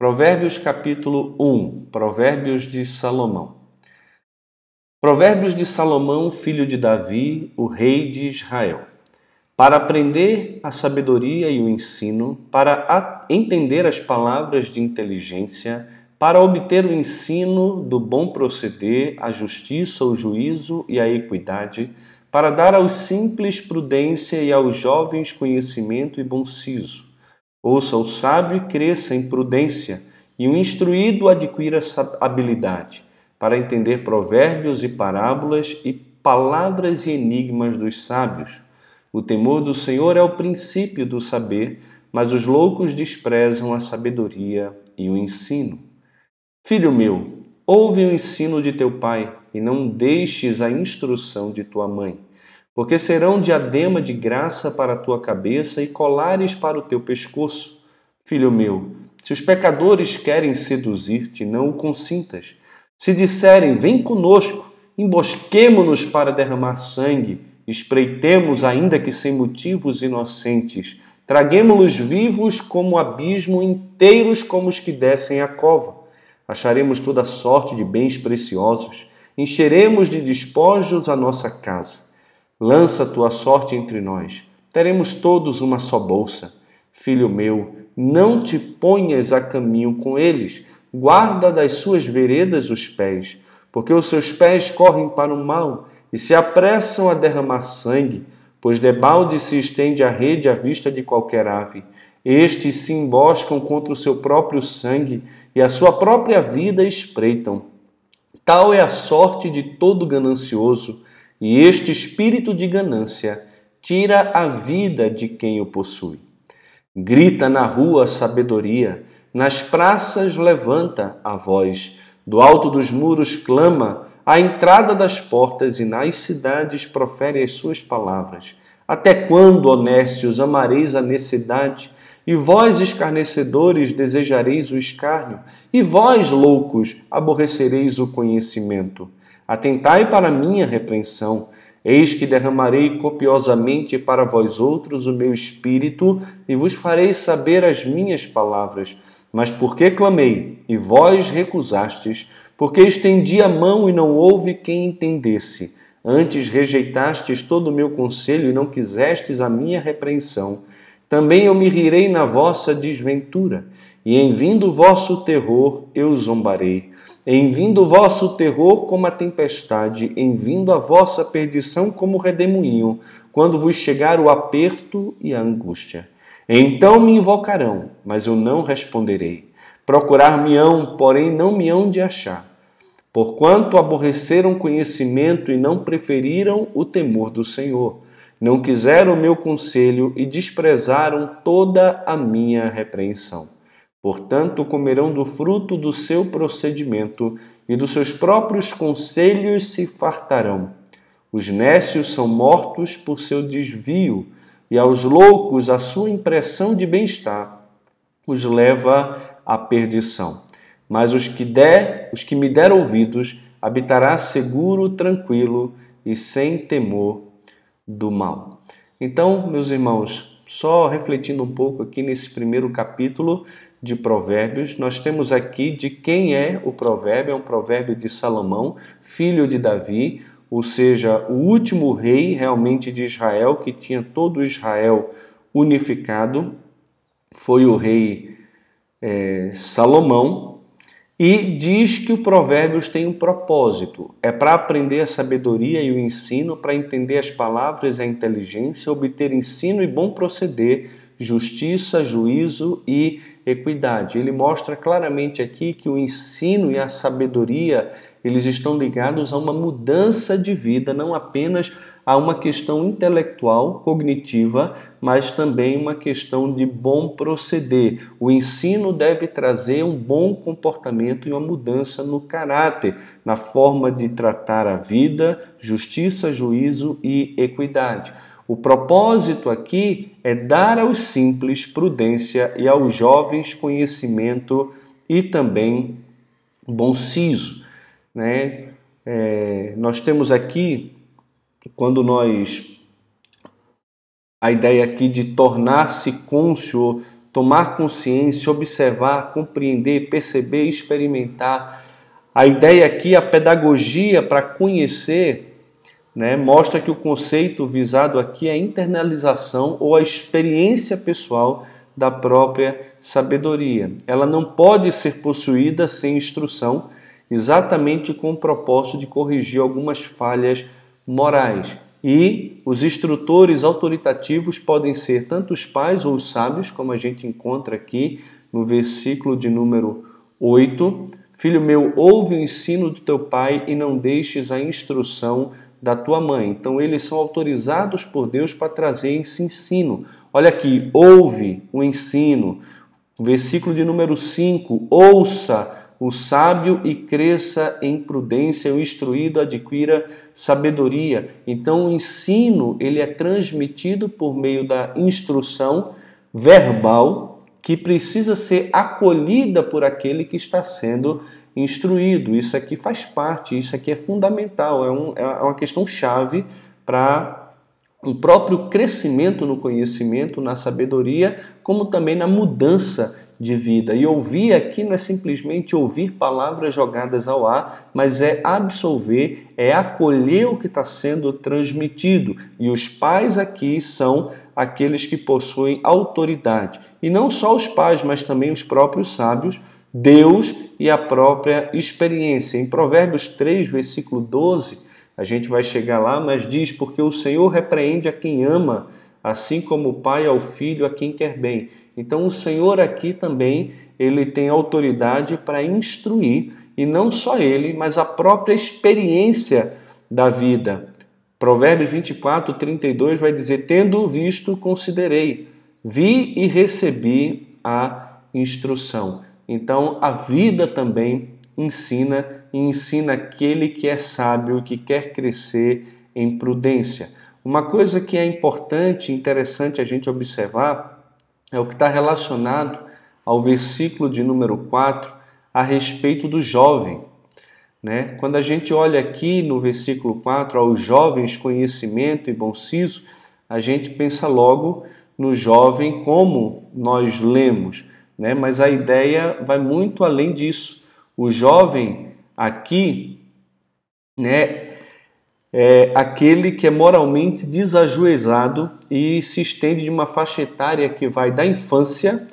Provérbios capítulo 1, Provérbios de Salomão. Provérbios de Salomão, filho de Davi, o rei de Israel. Para aprender a sabedoria e o ensino, para entender as palavras de inteligência, para obter o ensino do bom proceder, a justiça, o juízo e a equidade, para dar aos simples prudência e aos jovens conhecimento e bom siso Ouça o sábio e cresça em prudência, e o instruído adquira habilidade, para entender provérbios e parábolas e palavras e enigmas dos sábios. O temor do Senhor é o princípio do saber, mas os loucos desprezam a sabedoria e o ensino. Filho meu, ouve o ensino de teu pai, e não deixes a instrução de tua mãe porque serão diadema de graça para a tua cabeça e colares para o teu pescoço. Filho meu, se os pecadores querem seduzir-te, não o consintas. Se disserem, vem conosco, embosquemo-nos para derramar sangue, espreitemos, ainda que sem motivos inocentes, traguemo-los vivos como o abismo, inteiros como os que descem a cova. Acharemos toda sorte de bens preciosos, encheremos de despojos a nossa casa. Lança tua sorte entre nós. Teremos todos uma só bolsa. Filho meu, não te ponhas a caminho com eles. Guarda das suas veredas os pés, porque os seus pés correm para o mal e se apressam a derramar sangue, pois debalde se estende a rede à vista de qualquer ave. Estes se emboscam contra o seu próprio sangue e a sua própria vida espreitam. Tal é a sorte de todo ganancioso e este espírito de ganância tira a vida de quem o possui. Grita na rua a sabedoria, nas praças levanta a voz, do alto dos muros clama, à entrada das portas e nas cidades profere as suas palavras. Até quando, honestos, amareis a necessidade? E vós, escarnecedores, desejareis o escárnio? E vós, loucos, aborrecereis o conhecimento? Atentai para minha repreensão. Eis que derramarei copiosamente para vós outros o meu espírito e vos farei saber as minhas palavras. Mas porque clamei e vós recusastes, porque estendi a mão e não houve quem entendesse, antes rejeitastes todo o meu conselho e não quisestes a minha repreensão, também eu me rirei na vossa desventura, e em vindo o vosso terror eu zombarei. Em vindo o vosso terror como a tempestade, em vindo a vossa perdição como o redemoinho, quando vos chegar o aperto e a angústia. Então me invocarão, mas eu não responderei. Procurar-me-ão, porém não me hão de achar. Porquanto aborreceram conhecimento e não preferiram o temor do Senhor. Não quiseram o meu conselho e desprezaram toda a minha repreensão. Portanto, comerão do fruto do seu procedimento e dos seus próprios conselhos se fartarão. Os nécios são mortos por seu desvio, e aos loucos a sua impressão de bem-estar os leva à perdição. Mas os que der, os que me der ouvidos, habitará seguro, tranquilo e sem temor do mal. Então, meus irmãos, só refletindo um pouco aqui nesse primeiro capítulo, de Provérbios, nós temos aqui de quem é o provérbio, é um provérbio de Salomão, filho de Davi, ou seja, o último rei realmente de Israel, que tinha todo Israel unificado, foi o rei é, Salomão, e diz que o Provérbios tem um propósito: é para aprender a sabedoria e o ensino, para entender as palavras e a inteligência, obter ensino e bom proceder, justiça, juízo e equidade. Ele mostra claramente aqui que o ensino e a sabedoria eles estão ligados a uma mudança de vida, não apenas a uma questão intelectual, cognitiva, mas também uma questão de bom proceder. O ensino deve trazer um bom comportamento e uma mudança no caráter, na forma de tratar a vida, justiça, juízo e equidade. O propósito aqui é dar aos simples prudência e aos jovens conhecimento e também bom siso. Né? É, nós temos aqui, quando nós. A ideia aqui de tornar-se cônscio tomar consciência, observar, compreender, perceber, experimentar. A ideia aqui, a pedagogia para conhecer, né, mostra que o conceito visado aqui é a internalização ou a experiência pessoal da própria sabedoria. Ela não pode ser possuída sem instrução, exatamente com o propósito de corrigir algumas falhas morais. E os instrutores autoritativos podem ser tanto os pais ou os sábios, como a gente encontra aqui no versículo de número 8. Filho meu, ouve o ensino do teu pai e não deixes a instrução da tua mãe. Então, eles são autorizados por Deus para trazer esse ensino. Olha aqui, ouve o ensino. Versículo de número 5: ouça o sábio e cresça em prudência, o instruído adquira sabedoria. Então o ensino, ele é transmitido por meio da instrução verbal que precisa ser acolhida por aquele que está sendo instruído. Isso aqui faz parte, isso aqui é fundamental, é, um, é uma questão chave para o próprio crescimento no conhecimento, na sabedoria, como também na mudança de vida. E ouvir aqui não é simplesmente ouvir palavras jogadas ao ar, mas é absolver, é acolher o que está sendo transmitido. E os pais aqui são aqueles que possuem autoridade. E não só os pais, mas também os próprios sábios, Deus e a própria experiência. Em Provérbios 3, versículo 12, a gente vai chegar lá, mas diz: Porque o Senhor repreende a quem ama, assim como o pai ao filho a quem quer bem. Então o Senhor aqui também, ele tem autoridade para instruir, e não só ele, mas a própria experiência da vida. Provérbios 24, 32 vai dizer: Tendo visto, considerei, vi e recebi a instrução. Então a vida também ensina e ensina aquele que é sábio, que quer crescer em prudência. Uma coisa que é importante, interessante a gente observar é o que está relacionado ao versículo de número 4 a respeito do jovem. Né? Quando a gente olha aqui no versículo 4 aos jovens conhecimento e bom siso, a gente pensa logo no jovem como nós lemos, né? mas a ideia vai muito além disso. O jovem aqui né, é aquele que é moralmente desajuizado e se estende de uma faixa etária que vai da infância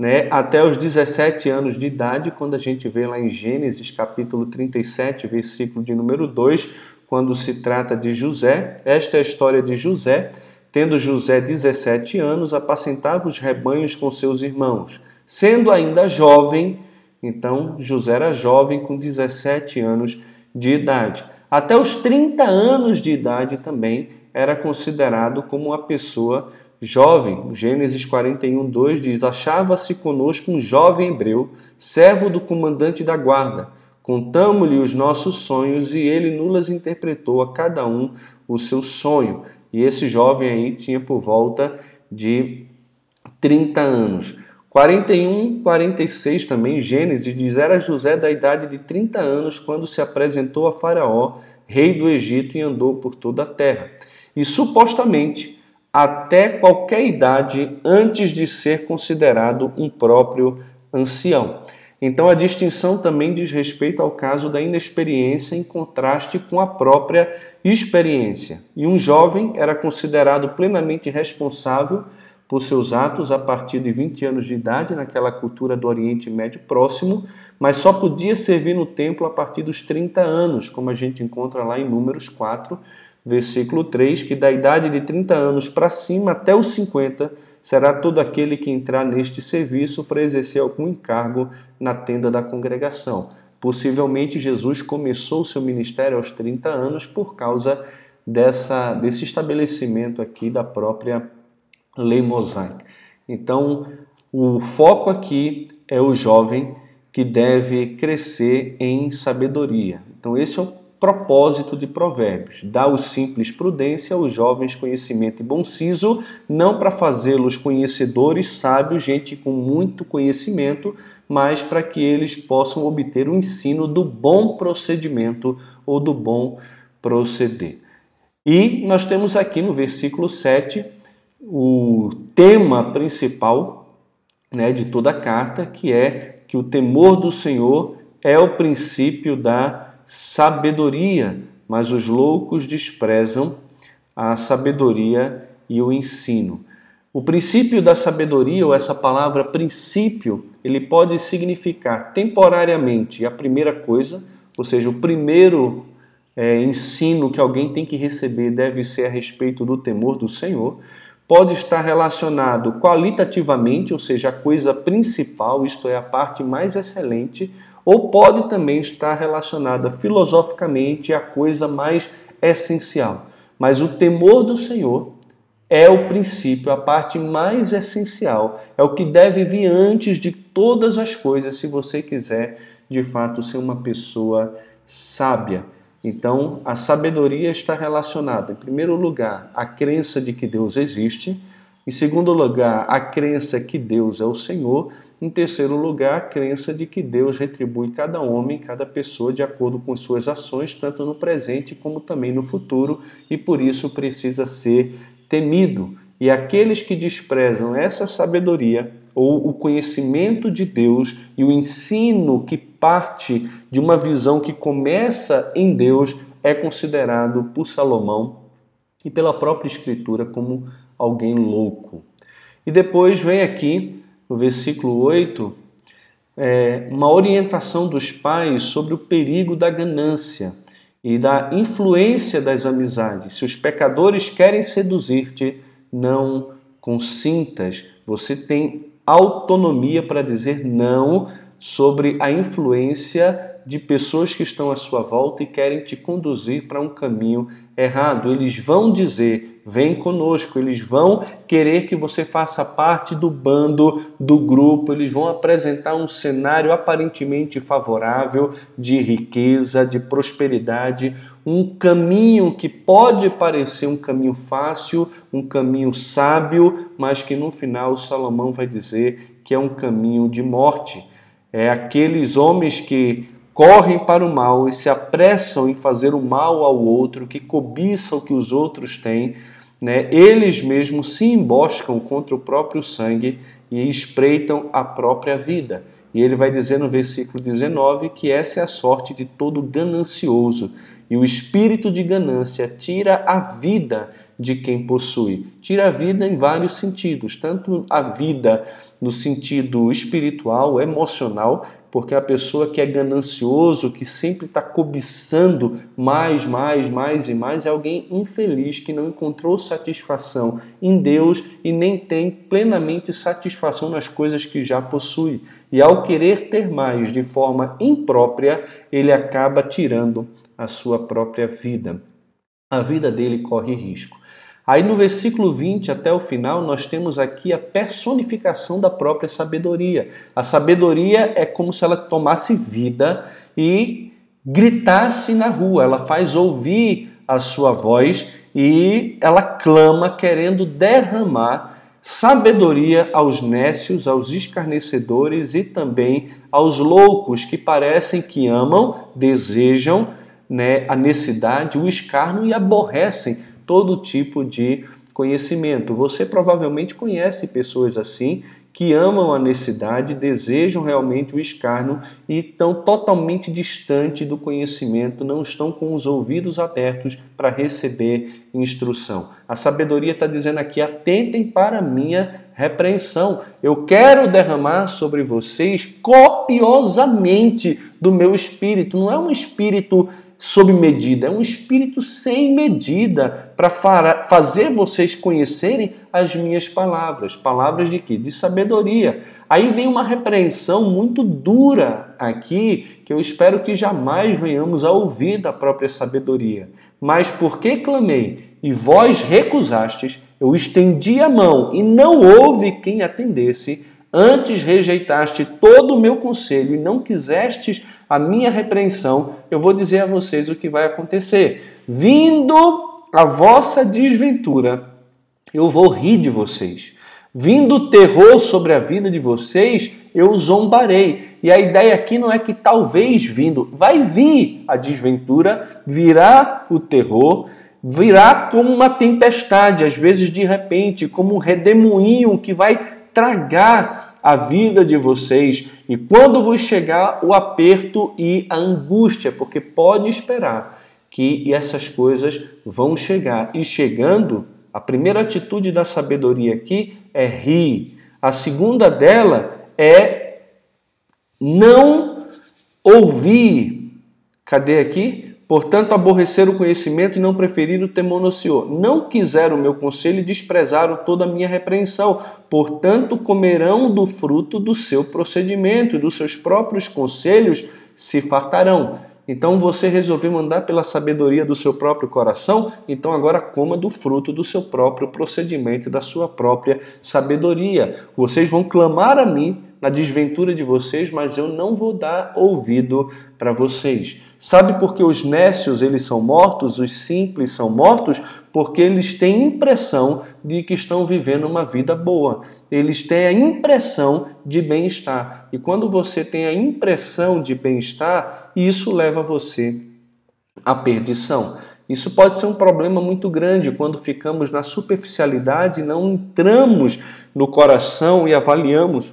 né, até os 17 anos de idade, quando a gente vê lá em Gênesis capítulo 37, versículo de número 2, quando se trata de José. Esta é a história de José. Tendo José 17 anos, apacentava os rebanhos com seus irmãos. Sendo ainda jovem, então José era jovem com 17 anos de idade. Até os 30 anos de idade também era considerado como uma pessoa jovem. Gênesis 41, 2 diz: Achava-se conosco um jovem hebreu, servo do comandante da guarda. Contamos-lhe os nossos sonhos e ele nulas interpretou a cada um o seu sonho. E esse jovem aí tinha por volta de 30 anos. 41, 46 também, Gênesis diz: Era José da idade de 30 anos quando se apresentou a Faraó, rei do Egito, e andou por toda a terra. E supostamente até qualquer idade antes de ser considerado um próprio ancião. Então a distinção também diz respeito ao caso da inexperiência em contraste com a própria experiência. E um jovem era considerado plenamente responsável por seus atos a partir de 20 anos de idade naquela cultura do Oriente Médio Próximo, mas só podia servir no templo a partir dos 30 anos, como a gente encontra lá em Números 4, versículo 3, que da idade de 30 anos para cima até os 50 será todo aquele que entrar neste serviço para exercer algum encargo na tenda da congregação. Possivelmente Jesus começou o seu ministério aos 30 anos por causa dessa, desse estabelecimento aqui da própria lei mosaica. Então, o foco aqui é o jovem que deve crescer em sabedoria. Então, esse é o propósito de Provérbios: dar aos simples prudência, aos jovens conhecimento e bom siso, não para fazê-los conhecedores, sábios, gente com muito conhecimento, mas para que eles possam obter o ensino do bom procedimento ou do bom proceder. E nós temos aqui no versículo 7 o tema principal né, de toda a carta, que é que o temor do Senhor é o princípio da sabedoria, mas os loucos desprezam a sabedoria e o ensino. O princípio da sabedoria, ou essa palavra princípio, ele pode significar temporariamente a primeira coisa, ou seja, o primeiro é, ensino que alguém tem que receber deve ser a respeito do temor do Senhor. Pode estar relacionado qualitativamente, ou seja, a coisa principal, isto é, a parte mais excelente, ou pode também estar relacionada filosoficamente à coisa mais essencial. Mas o temor do Senhor é o princípio, a parte mais essencial, é o que deve vir antes de todas as coisas, se você quiser de fato ser uma pessoa sábia. Então, a sabedoria está relacionada, em primeiro lugar, à crença de que Deus existe, em segundo lugar, a crença que Deus é o Senhor, em terceiro lugar, a crença de que Deus retribui cada homem, cada pessoa de acordo com suas ações, tanto no presente como também no futuro, e por isso precisa ser temido. E aqueles que desprezam essa sabedoria ou o conhecimento de Deus e o ensino que parte de uma visão que começa em Deus é considerado por Salomão e pela própria Escritura como alguém louco. E depois vem aqui no versículo 8, é, uma orientação dos pais sobre o perigo da ganância e da influência das amizades. Se os pecadores querem seduzir-te, não consintas. Você tem autonomia para dizer não sobre a influência de pessoas que estão à sua volta e querem te conduzir para um caminho errado. Eles vão dizer: vem conosco, eles vão querer que você faça parte do bando, do grupo, eles vão apresentar um cenário aparentemente favorável de riqueza, de prosperidade, um caminho que pode parecer um caminho fácil, um caminho sábio, mas que no final Salomão vai dizer que é um caminho de morte. É aqueles homens que correm para o mal e se apressam em fazer o mal ao outro, que cobiçam o que os outros têm, né? eles mesmos se emboscam contra o próprio sangue e espreitam a própria vida. E ele vai dizer no versículo 19 que essa é a sorte de todo ganancioso. E o espírito de ganância tira a vida de quem possui. Tira a vida em vários sentidos, tanto a vida no sentido espiritual, emocional, porque a pessoa que é ganancioso, que sempre está cobiçando mais, mais, mais e mais, é alguém infeliz que não encontrou satisfação em Deus e nem tem plenamente satisfação nas coisas que já possui. E ao querer ter mais de forma imprópria, ele acaba tirando a sua própria vida. A vida dele corre risco. Aí no versículo 20 até o final, nós temos aqui a personificação da própria sabedoria. A sabedoria é como se ela tomasse vida e gritasse na rua, ela faz ouvir a sua voz e ela clama querendo derramar sabedoria aos nécios, aos escarnecedores e também aos loucos que parecem que amam, desejam né, a necessidade, o escárnio e aborrecem todo tipo de conhecimento. Você provavelmente conhece pessoas assim que amam a necessidade, desejam realmente o escárnio e estão totalmente distante do conhecimento, não estão com os ouvidos abertos para receber instrução. A sabedoria está dizendo aqui: atentem para minha repreensão. Eu quero derramar sobre vocês copiosamente do meu espírito. Não é um espírito sob medida, é um espírito sem medida para fazer vocês conhecerem as minhas palavras. Palavras de quê? De sabedoria. Aí vem uma repreensão muito dura aqui, que eu espero que jamais venhamos a ouvir da própria sabedoria. Mas porque clamei e vós recusastes, eu estendi a mão e não houve quem atendesse, Antes rejeitaste todo o meu conselho e não quisestes a minha repreensão, eu vou dizer a vocês o que vai acontecer. Vindo a vossa desventura, eu vou rir de vocês. Vindo o terror sobre a vida de vocês, eu zombarei. E a ideia aqui não é que talvez vindo, vai vir a desventura, virá o terror, virá como uma tempestade, às vezes de repente, como um redemoinho que vai tragar a vida de vocês e quando vos chegar o aperto e a angústia, porque pode esperar que essas coisas vão chegar. E chegando, a primeira atitude da sabedoria aqui é rir. A segunda dela é não ouvir. Cadê aqui? Portanto, aborrecer o conhecimento e não preferir o temor no Senhor. Não quiseram o meu conselho e desprezaram toda a minha repreensão. Portanto, comerão do fruto do seu procedimento e dos seus próprios conselhos se fartarão. Então você resolveu andar pela sabedoria do seu próprio coração, então agora coma do fruto do seu próprio procedimento e da sua própria sabedoria. Vocês vão clamar a mim na desventura de vocês, mas eu não vou dar ouvido para vocês. Sabe por que os nécios eles são mortos, os simples são mortos? Porque eles têm impressão de que estão vivendo uma vida boa. Eles têm a impressão de bem-estar. E quando você tem a impressão de bem-estar, isso leva você à perdição. Isso pode ser um problema muito grande quando ficamos na superficialidade, não entramos no coração e avaliamos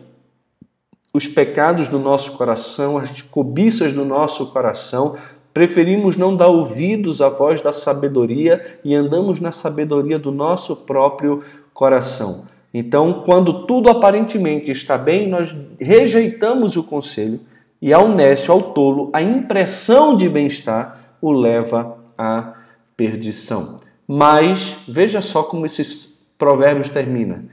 os pecados do nosso coração, as cobiças do nosso coração, preferimos não dar ouvidos à voz da sabedoria e andamos na sabedoria do nosso próprio coração. Então, quando tudo aparentemente está bem, nós rejeitamos o conselho e ao nécio, ao tolo, a impressão de bem-estar o leva à perdição. Mas veja só como esses provérbios terminam.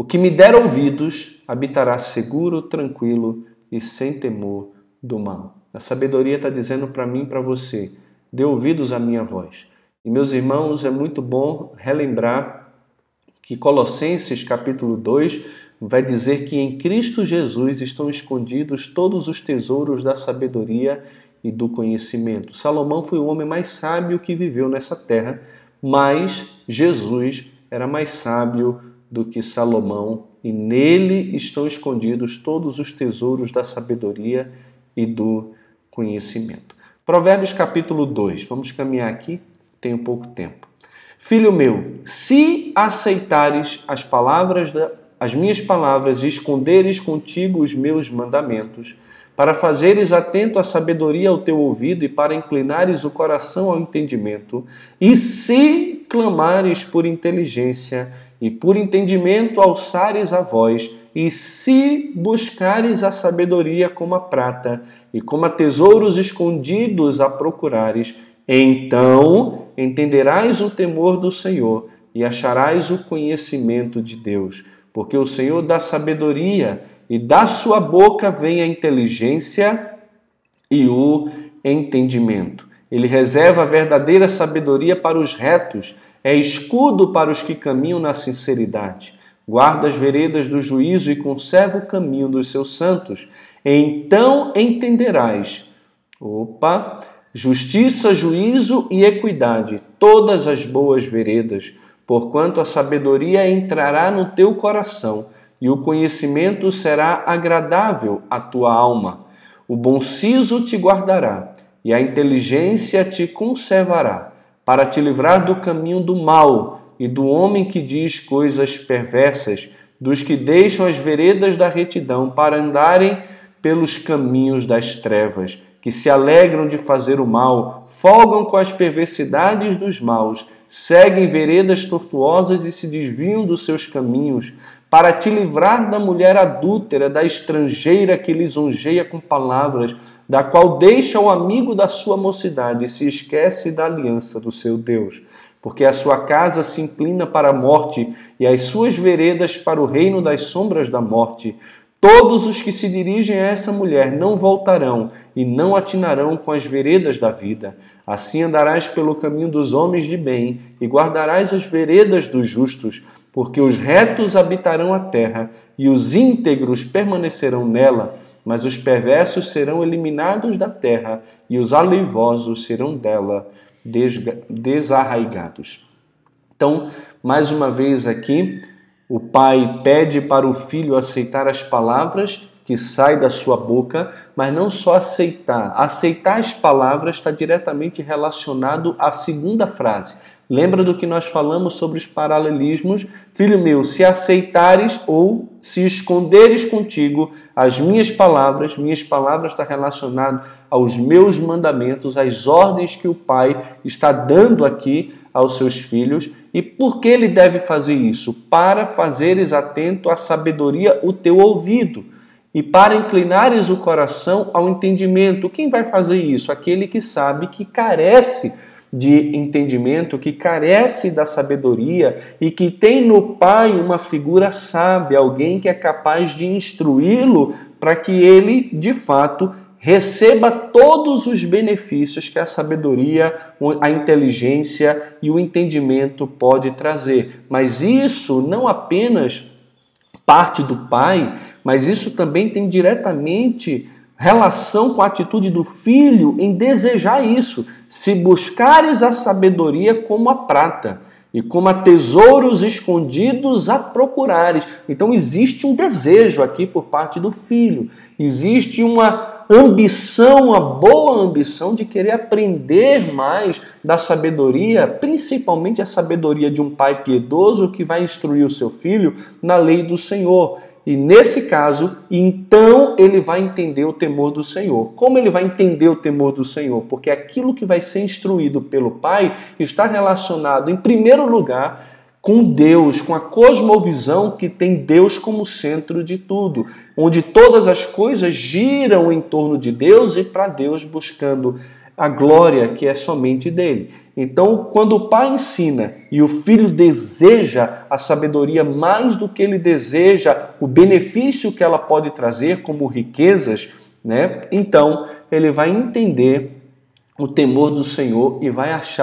O que me der ouvidos habitará seguro, tranquilo e sem temor do mal. A sabedoria está dizendo para mim para você: dê ouvidos à minha voz. E meus irmãos, é muito bom relembrar que Colossenses capítulo 2 vai dizer que em Cristo Jesus estão escondidos todos os tesouros da sabedoria e do conhecimento. Salomão foi o homem mais sábio que viveu nessa terra, mas Jesus era mais sábio do que Salomão, e nele estão escondidos todos os tesouros da sabedoria e do conhecimento. Provérbios capítulo 2, vamos caminhar aqui, tenho pouco tempo. Filho meu, se aceitares as palavras da, as minhas palavras e esconderes contigo os meus mandamentos, para fazeres atento à sabedoria ao teu ouvido e para inclinares o coração ao entendimento, e se clamares por inteligência e por entendimento alçares a voz, e se buscares a sabedoria como a prata, e como a tesouros escondidos a procurares, então entenderás o temor do Senhor e acharás o conhecimento de Deus, porque o Senhor dá sabedoria e da sua boca vem a inteligência e o entendimento. Ele reserva a verdadeira sabedoria para os retos é escudo para os que caminham na sinceridade. Guarda as veredas do juízo e conserva o caminho dos seus santos. Então entenderás. Opa! Justiça, juízo e equidade, todas as boas veredas, porquanto a sabedoria entrará no teu coração e o conhecimento será agradável à tua alma. O bom siso te guardará e a inteligência te conservará para te livrar do caminho do mal e do homem que diz coisas perversas, dos que deixam as veredas da retidão para andarem pelos caminhos das trevas, que se alegram de fazer o mal, folgam com as perversidades dos maus, seguem veredas tortuosas e se desviam dos seus caminhos, para te livrar da mulher adúltera, da estrangeira que lisonjeia com palavras, da qual deixa o amigo da sua mocidade e se esquece da aliança do seu Deus. Porque a sua casa se inclina para a morte e as suas veredas para o reino das sombras da morte. Todos os que se dirigem a essa mulher não voltarão e não atinarão com as veredas da vida. Assim andarás pelo caminho dos homens de bem e guardarás as veredas dos justos, porque os retos habitarão a terra e os íntegros permanecerão nela mas os perversos serão eliminados da terra e os aleivosos serão dela desarraigados. Então, mais uma vez aqui, o pai pede para o filho aceitar as palavras que saem da sua boca, mas não só aceitar. Aceitar as palavras está diretamente relacionado à segunda frase. Lembra do que nós falamos sobre os paralelismos? Filho meu, se aceitares ou se esconderes contigo as minhas palavras, minhas palavras está relacionado aos meus mandamentos, às ordens que o Pai está dando aqui aos seus filhos. E por que ele deve fazer isso? Para fazeres atento à sabedoria o teu ouvido e para inclinares o coração ao entendimento. Quem vai fazer isso? Aquele que sabe que carece de entendimento, que carece da sabedoria e que tem no pai uma figura sábia, alguém que é capaz de instruí-lo para que ele, de fato, receba todos os benefícios que a sabedoria, a inteligência e o entendimento pode trazer. Mas isso não apenas parte do pai, mas isso também tem diretamente relação com a atitude do filho em desejar isso. Se buscares a sabedoria como a prata e como a tesouros escondidos a procurares. Então existe um desejo aqui por parte do filho. Existe uma ambição, uma boa ambição de querer aprender mais da sabedoria, principalmente a sabedoria de um pai piedoso que vai instruir o seu filho na lei do Senhor. E nesse caso, então ele vai entender o temor do Senhor. Como ele vai entender o temor do Senhor? Porque aquilo que vai ser instruído pelo Pai está relacionado, em primeiro lugar, com Deus, com a cosmovisão que tem Deus como centro de tudo, onde todas as coisas giram em torno de Deus e para Deus buscando a glória que é somente dele. Então, quando o pai ensina e o filho deseja a sabedoria mais do que ele deseja o benefício que ela pode trazer, como riquezas, né? Então, ele vai entender o temor do Senhor e vai achar